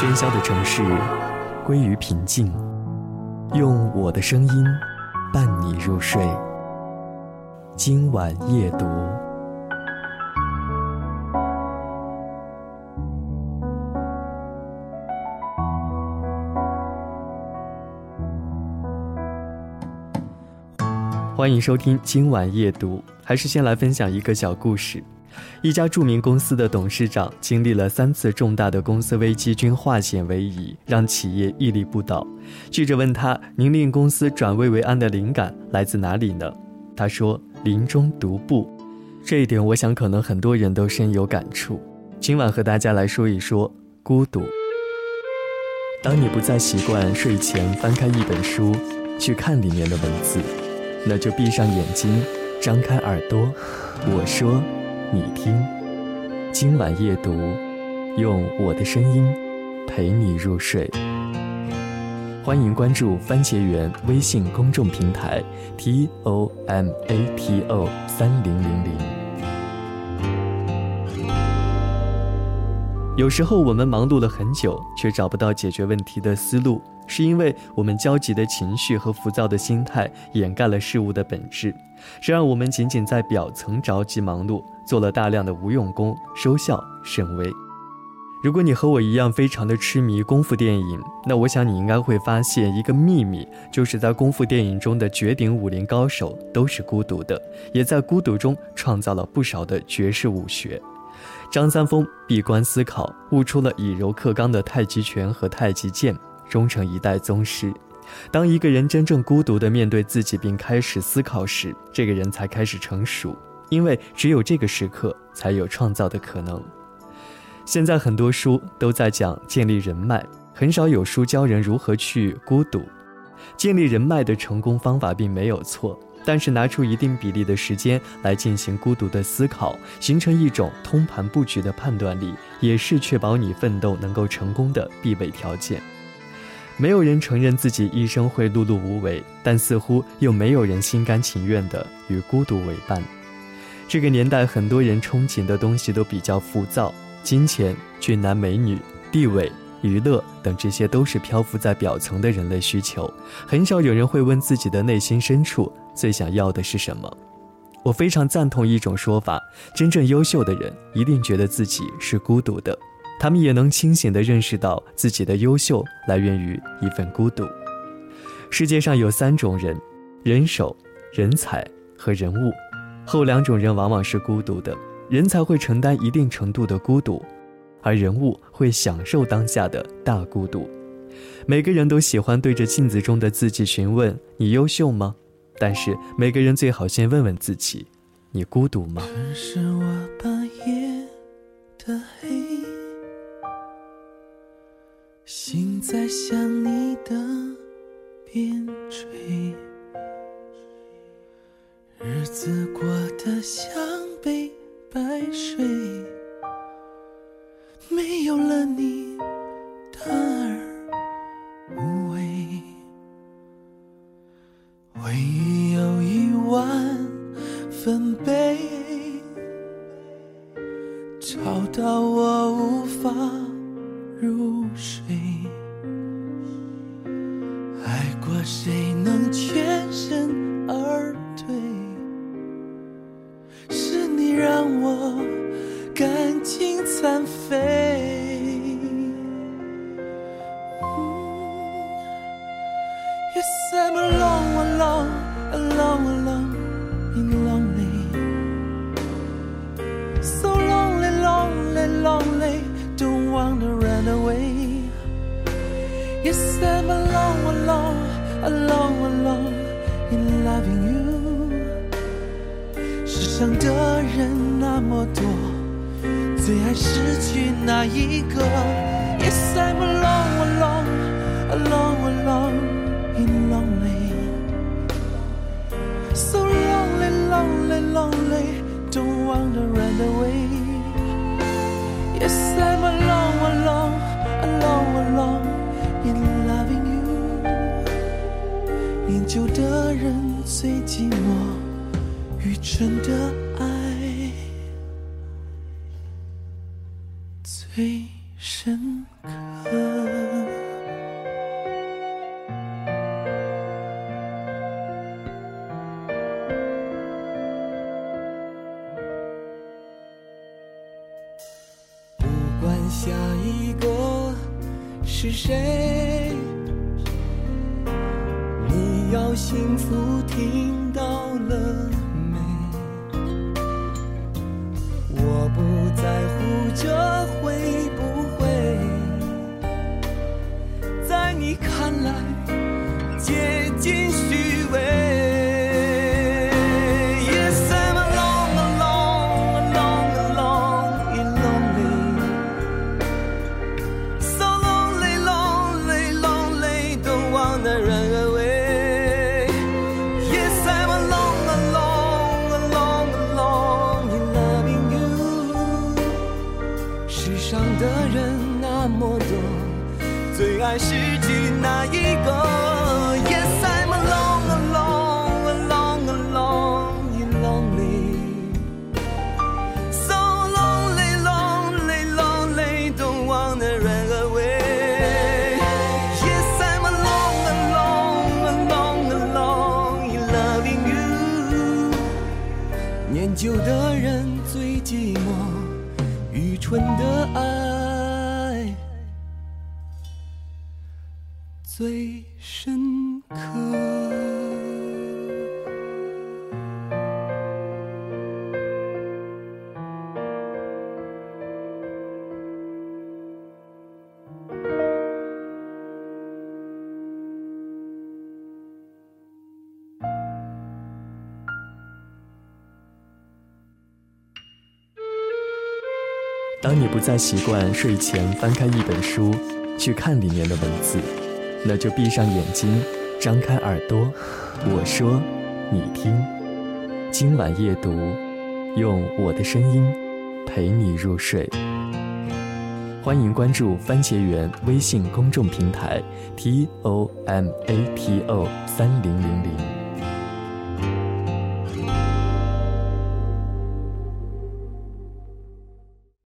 喧嚣的城市归于平静，用我的声音伴你入睡。今晚夜读，欢迎收听今晚夜读。还是先来分享一个小故事。一家著名公司的董事长经历了三次重大的公司危机，均化险为夷，让企业屹立不倒。记者问他：“您令公司转危为安的灵感来自哪里呢？”他说：“林中独步。”这一点，我想可能很多人都深有感触。今晚和大家来说一说孤独。当你不再习惯睡前翻开一本书去看里面的文字，那就闭上眼睛，张开耳朵。我说。你听，今晚夜读，用我的声音陪你入睡。欢迎关注番茄园微信公众平台 t o m a t o 三零零零。有时候我们忙碌了很久，却找不到解决问题的思路。是因为我们焦急的情绪和浮躁的心态掩盖了事物的本质，这让我们仅仅在表层着急忙碌，做了大量的无用功，收效甚微。如果你和我一样非常的痴迷功夫电影，那我想你应该会发现一个秘密，就是在功夫电影中的绝顶武林高手都是孤独的，也在孤独中创造了不少的绝世武学。张三丰闭关思考，悟出了以柔克刚的太极拳和太极剑。终成一代宗师。当一个人真正孤独地面对自己，并开始思考时，这个人才开始成熟。因为只有这个时刻，才有创造的可能。现在很多书都在讲建立人脉，很少有书教人如何去孤独。建立人脉的成功方法并没有错，但是拿出一定比例的时间来进行孤独的思考，形成一种通盘布局的判断力，也是确保你奋斗能够成功的必备条件。没有人承认自己一生会碌碌无为，但似乎又没有人心甘情愿地与孤独为伴。这个年代，很多人憧憬的东西都比较浮躁，金钱、俊男美女、地位、娱乐等，这些都是漂浮在表层的人类需求。很少有人会问自己的内心深处最想要的是什么。我非常赞同一种说法：真正优秀的人一定觉得自己是孤独的。他们也能清醒地认识到自己的优秀来源于一份孤独。世界上有三种人：人手、人才和人物。后两种人往往是孤独的，人才会承担一定程度的孤独，而人物会享受当下的大孤独。每个人都喜欢对着镜子中的自己询问：“你优秀吗？”但是每个人最好先问问自己：“你孤独吗？”是我半夜的黑。心在想你的边陲，日子过得像杯白水，没有了你，淡而无味。回忆有一万分悲，吵到我无法入睡。爱过谁能全身而退？是你让我感情残废。So lonely, lonely, lonely. Don't wanna run away. Yes, I'm alone, alone. alone alone in loving you 世上的人那么多最爱失去那一个 yes i'm alone alone alone alone in lonely 最寂寞愚蠢的爱最深刻。不管下一个是谁要幸福听到了没？我不在乎这会不会在你看来接近在失去那一最深刻。当你不再习惯睡前翻开一本书，去看里面的文字。那就闭上眼睛，张开耳朵，我说，你听。今晚夜读，用我的声音陪你入睡。欢迎关注番茄园微信公众平台 t o m a t o 三零零零。